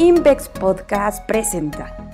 Invex Podcast presenta.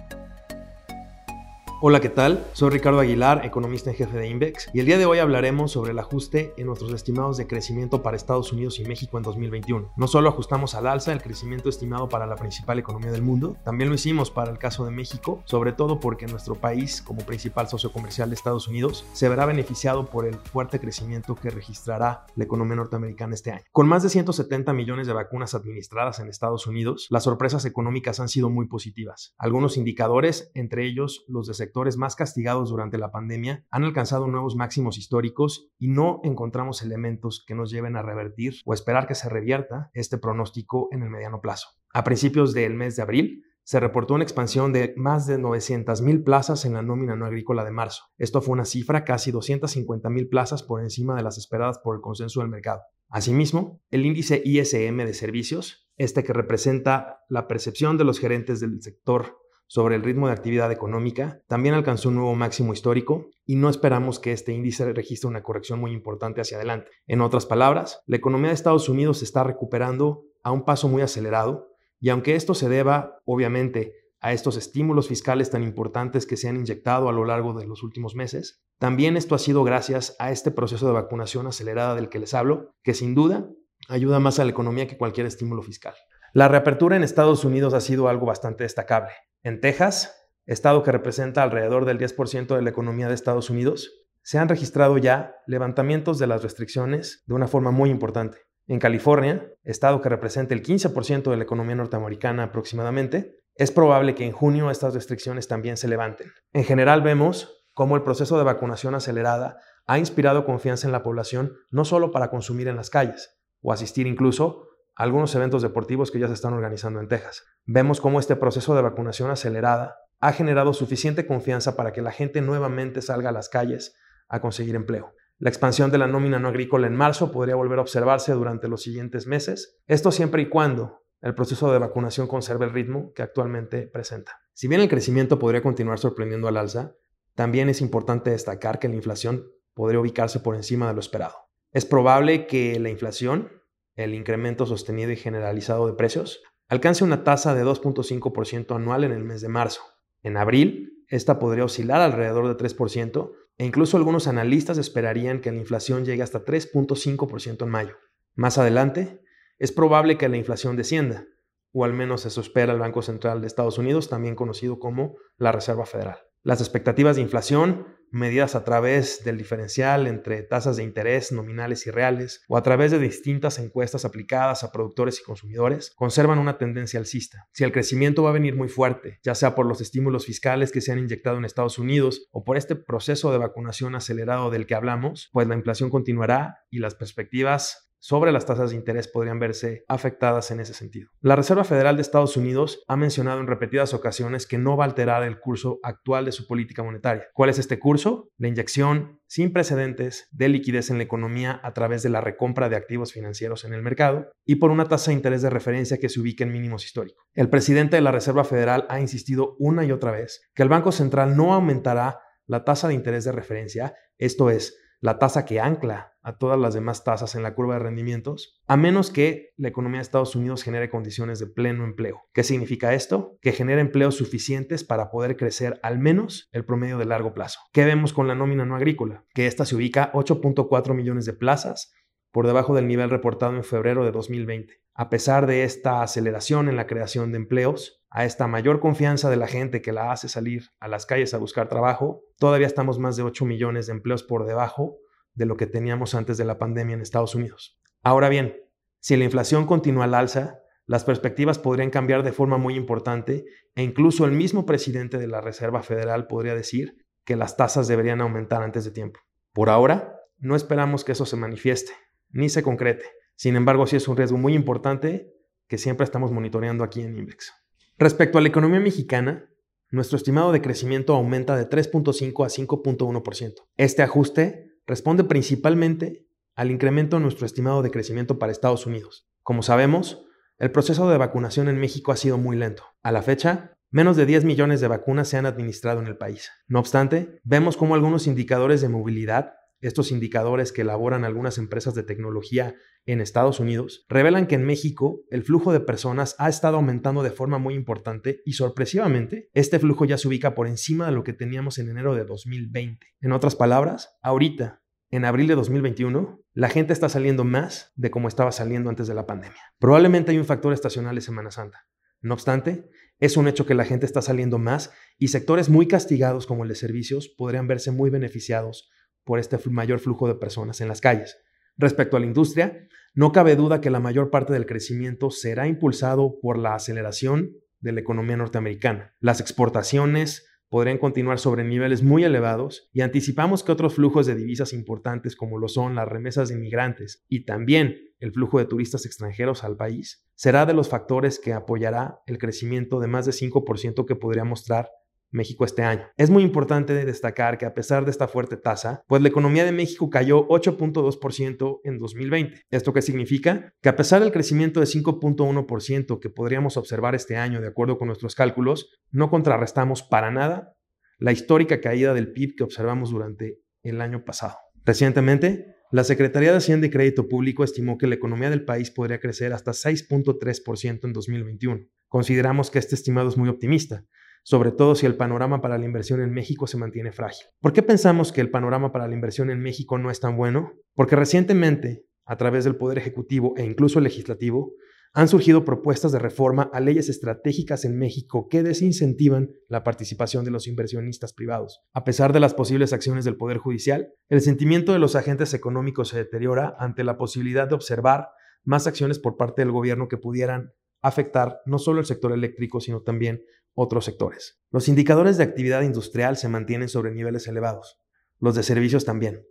Hola, ¿qué tal? Soy Ricardo Aguilar, economista en jefe de Invex, y el día de hoy hablaremos sobre el ajuste en nuestros estimados de crecimiento para Estados Unidos y México en 2021. No solo ajustamos al alza el crecimiento estimado para la principal economía del mundo, también lo hicimos para el caso de México, sobre todo porque nuestro país, como principal socio comercial de Estados Unidos, se verá beneficiado por el fuerte crecimiento que registrará la economía norteamericana este año. Con más de 170 millones de vacunas administradas en Estados Unidos, las sorpresas económicas han sido muy positivas. Algunos indicadores, entre ellos los de más castigados durante la pandemia han alcanzado nuevos máximos históricos y no encontramos elementos que nos lleven a revertir o esperar que se revierta este pronóstico en el mediano plazo. A principios del mes de abril, se reportó una expansión de más de 900.000 plazas en la nómina no agrícola de marzo. Esto fue una cifra casi 250.000 plazas por encima de las esperadas por el consenso del mercado. Asimismo, el índice ISM de servicios, este que representa la percepción de los gerentes del sector sobre el ritmo de actividad económica también alcanzó un nuevo máximo histórico y no esperamos que este índice registre una corrección muy importante hacia adelante. En otras palabras, la economía de Estados Unidos se está recuperando a un paso muy acelerado y aunque esto se deba, obviamente, a estos estímulos fiscales tan importantes que se han inyectado a lo largo de los últimos meses, también esto ha sido gracias a este proceso de vacunación acelerada del que les hablo, que sin duda ayuda más a la economía que cualquier estímulo fiscal. La reapertura en Estados Unidos ha sido algo bastante destacable. En Texas, estado que representa alrededor del 10% de la economía de Estados Unidos, se han registrado ya levantamientos de las restricciones de una forma muy importante. En California, estado que representa el 15% de la economía norteamericana aproximadamente, es probable que en junio estas restricciones también se levanten. En general vemos cómo el proceso de vacunación acelerada ha inspirado confianza en la población no solo para consumir en las calles o asistir incluso algunos eventos deportivos que ya se están organizando en Texas. Vemos cómo este proceso de vacunación acelerada ha generado suficiente confianza para que la gente nuevamente salga a las calles a conseguir empleo. La expansión de la nómina no agrícola en marzo podría volver a observarse durante los siguientes meses, esto siempre y cuando el proceso de vacunación conserve el ritmo que actualmente presenta. Si bien el crecimiento podría continuar sorprendiendo al alza, también es importante destacar que la inflación podría ubicarse por encima de lo esperado. Es probable que la inflación el incremento sostenido y generalizado de precios, alcance una tasa de 2.5% anual en el mes de marzo. En abril, esta podría oscilar alrededor de 3% e incluso algunos analistas esperarían que la inflación llegue hasta 3.5% en mayo. Más adelante, es probable que la inflación descienda, o al menos eso espera el Banco Central de Estados Unidos, también conocido como la Reserva Federal. Las expectativas de inflación medidas a través del diferencial entre tasas de interés nominales y reales o a través de distintas encuestas aplicadas a productores y consumidores, conservan una tendencia alcista. Si el crecimiento va a venir muy fuerte, ya sea por los estímulos fiscales que se han inyectado en Estados Unidos o por este proceso de vacunación acelerado del que hablamos, pues la inflación continuará y las perspectivas sobre las tasas de interés podrían verse afectadas en ese sentido. La Reserva Federal de Estados Unidos ha mencionado en repetidas ocasiones que no va a alterar el curso actual de su política monetaria. ¿Cuál es este curso? La inyección sin precedentes de liquidez en la economía a través de la recompra de activos financieros en el mercado y por una tasa de interés de referencia que se ubique en mínimos históricos. El presidente de la Reserva Federal ha insistido una y otra vez que el Banco Central no aumentará la tasa de interés de referencia, esto es, la tasa que ancla a todas las demás tasas en la curva de rendimientos, a menos que la economía de Estados Unidos genere condiciones de pleno empleo. ¿Qué significa esto? Que genere empleos suficientes para poder crecer al menos el promedio de largo plazo. ¿Qué vemos con la nómina no agrícola? Que esta se ubica 8.4 millones de plazas por debajo del nivel reportado en febrero de 2020. A pesar de esta aceleración en la creación de empleos, a esta mayor confianza de la gente que la hace salir a las calles a buscar trabajo, todavía estamos más de 8 millones de empleos por debajo de lo que teníamos antes de la pandemia en Estados Unidos. Ahora bien, si la inflación continúa al alza, las perspectivas podrían cambiar de forma muy importante e incluso el mismo presidente de la Reserva Federal podría decir que las tasas deberían aumentar antes de tiempo. Por ahora, no esperamos que eso se manifieste ni se concrete. Sin embargo, sí es un riesgo muy importante que siempre estamos monitoreando aquí en Index. Respecto a la economía mexicana, nuestro estimado de crecimiento aumenta de 3.5 a 5.1%. Este ajuste responde principalmente al incremento en nuestro estimado de crecimiento para Estados Unidos. Como sabemos, el proceso de vacunación en México ha sido muy lento. A la fecha, menos de 10 millones de vacunas se han administrado en el país. No obstante, vemos cómo algunos indicadores de movilidad estos indicadores que elaboran algunas empresas de tecnología en Estados Unidos, revelan que en México el flujo de personas ha estado aumentando de forma muy importante y sorpresivamente este flujo ya se ubica por encima de lo que teníamos en enero de 2020. En otras palabras, ahorita, en abril de 2021, la gente está saliendo más de como estaba saliendo antes de la pandemia. Probablemente hay un factor estacional de Semana Santa. No obstante, es un hecho que la gente está saliendo más y sectores muy castigados como el de servicios podrían verse muy beneficiados por este mayor flujo de personas en las calles. Respecto a la industria, no cabe duda que la mayor parte del crecimiento será impulsado por la aceleración de la economía norteamericana. Las exportaciones, podrían continuar sobre niveles muy elevados y anticipamos que otros flujos de divisas importantes como lo son las remesas de inmigrantes y también el flujo de turistas extranjeros al país será de los factores que apoyará el crecimiento de más de 5% que podría mostrar México este año. Es muy importante destacar que a pesar de esta fuerte tasa, pues la economía de México cayó 8.2% en 2020. ¿Esto qué significa? Que a pesar del crecimiento de 5.1% que podríamos observar este año de acuerdo con nuestros cálculos, no contrarrestamos para nada la histórica caída del PIB que observamos durante el año pasado. Recientemente, la Secretaría de Hacienda y Crédito Público estimó que la economía del país podría crecer hasta 6.3% en 2021. Consideramos que este estimado es muy optimista, sobre todo si el panorama para la inversión en México se mantiene frágil. ¿Por qué pensamos que el panorama para la inversión en México no es tan bueno? Porque recientemente, a través del Poder Ejecutivo e incluso el Legislativo, han surgido propuestas de reforma a leyes estratégicas en México que desincentivan la participación de los inversionistas privados. A pesar de las posibles acciones del Poder Judicial, el sentimiento de los agentes económicos se deteriora ante la posibilidad de observar más acciones por parte del gobierno que pudieran afectar no solo el sector eléctrico, sino también otros sectores. Los indicadores de actividad industrial se mantienen sobre niveles elevados, los de servicios también.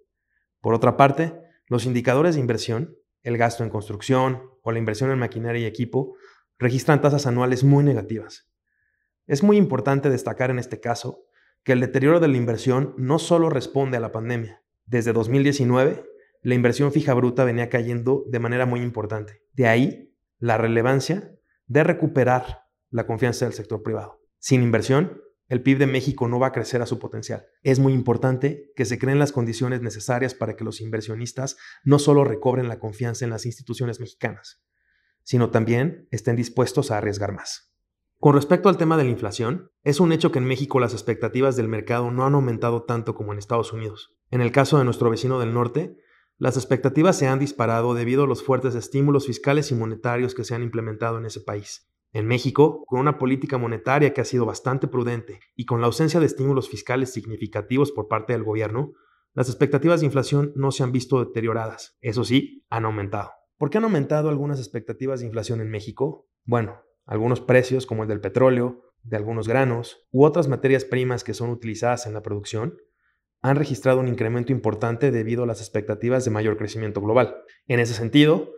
Por otra parte, los indicadores de inversión, el gasto en construcción o la inversión en maquinaria y equipo, registran tasas anuales muy negativas. Es muy importante destacar en este caso que el deterioro de la inversión no solo responde a la pandemia. Desde 2019, la inversión fija bruta venía cayendo de manera muy importante. De ahí la relevancia de recuperar la confianza del sector privado. Sin inversión, el PIB de México no va a crecer a su potencial. Es muy importante que se creen las condiciones necesarias para que los inversionistas no solo recobren la confianza en las instituciones mexicanas, sino también estén dispuestos a arriesgar más. Con respecto al tema de la inflación, es un hecho que en México las expectativas del mercado no han aumentado tanto como en Estados Unidos. En el caso de nuestro vecino del norte, las expectativas se han disparado debido a los fuertes estímulos fiscales y monetarios que se han implementado en ese país. En México, con una política monetaria que ha sido bastante prudente y con la ausencia de estímulos fiscales significativos por parte del gobierno, las expectativas de inflación no se han visto deterioradas. Eso sí, han aumentado. ¿Por qué han aumentado algunas expectativas de inflación en México? Bueno, algunos precios como el del petróleo, de algunos granos u otras materias primas que son utilizadas en la producción han registrado un incremento importante debido a las expectativas de mayor crecimiento global. En ese sentido,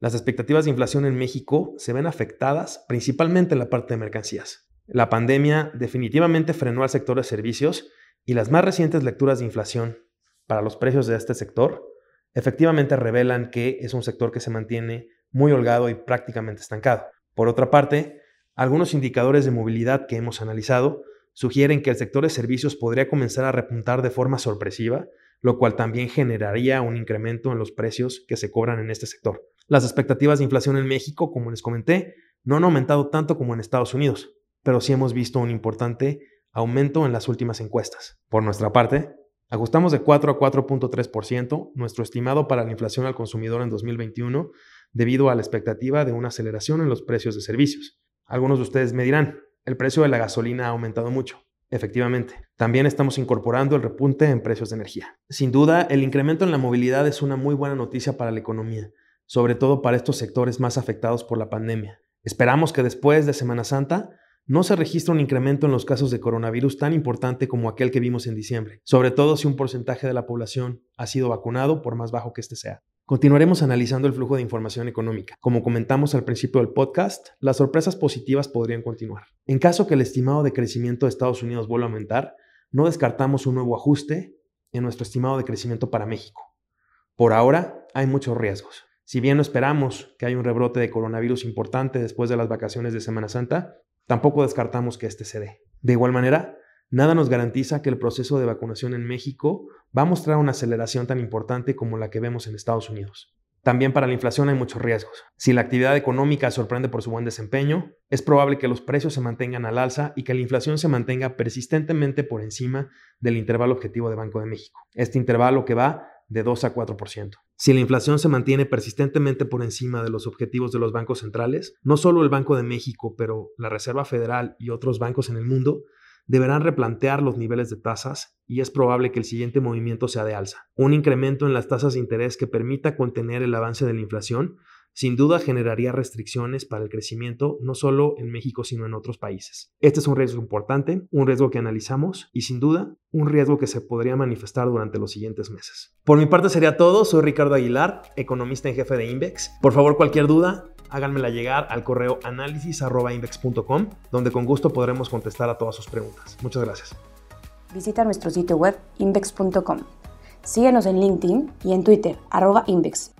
las expectativas de inflación en México se ven afectadas principalmente en la parte de mercancías. La pandemia definitivamente frenó al sector de servicios y las más recientes lecturas de inflación para los precios de este sector efectivamente revelan que es un sector que se mantiene muy holgado y prácticamente estancado. Por otra parte, algunos indicadores de movilidad que hemos analizado sugieren que el sector de servicios podría comenzar a repuntar de forma sorpresiva, lo cual también generaría un incremento en los precios que se cobran en este sector. Las expectativas de inflación en México, como les comenté, no han aumentado tanto como en Estados Unidos, pero sí hemos visto un importante aumento en las últimas encuestas. Por nuestra parte, ajustamos de 4 a 4.3% nuestro estimado para la inflación al consumidor en 2021 debido a la expectativa de una aceleración en los precios de servicios. Algunos de ustedes me dirán, el precio de la gasolina ha aumentado mucho. Efectivamente, también estamos incorporando el repunte en precios de energía. Sin duda, el incremento en la movilidad es una muy buena noticia para la economía, sobre todo para estos sectores más afectados por la pandemia. Esperamos que después de Semana Santa no se registre un incremento en los casos de coronavirus tan importante como aquel que vimos en diciembre, sobre todo si un porcentaje de la población ha sido vacunado, por más bajo que este sea. Continuaremos analizando el flujo de información económica. Como comentamos al principio del podcast, las sorpresas positivas podrían continuar. En caso que el estimado de crecimiento de Estados Unidos vuelva a aumentar, no descartamos un nuevo ajuste en nuestro estimado de crecimiento para México. Por ahora, hay muchos riesgos. Si bien no esperamos que haya un rebrote de coronavirus importante después de las vacaciones de Semana Santa, tampoco descartamos que este se dé. De igual manera, nada nos garantiza que el proceso de vacunación en México va a mostrar una aceleración tan importante como la que vemos en Estados Unidos. También para la inflación hay muchos riesgos. Si la actividad económica sorprende por su buen desempeño, es probable que los precios se mantengan al alza y que la inflación se mantenga persistentemente por encima del intervalo objetivo de Banco de México. Este intervalo que va de 2 a 4%. Si la inflación se mantiene persistentemente por encima de los objetivos de los bancos centrales, no solo el Banco de México, pero la Reserva Federal y otros bancos en el mundo deberán replantear los niveles de tasas y es probable que el siguiente movimiento sea de alza. Un incremento en las tasas de interés que permita contener el avance de la inflación sin duda generaría restricciones para el crecimiento no solo en México sino en otros países. Este es un riesgo importante, un riesgo que analizamos y sin duda un riesgo que se podría manifestar durante los siguientes meses. Por mi parte sería todo, soy Ricardo Aguilar, economista en jefe de Invex. Por favor, cualquier duda, háganmela llegar al correo análisis.invex.com, donde con gusto podremos contestar a todas sus preguntas. Muchas gracias. Visita nuestro sitio web invex.com. Síguenos en LinkedIn y en Twitter, arroba invex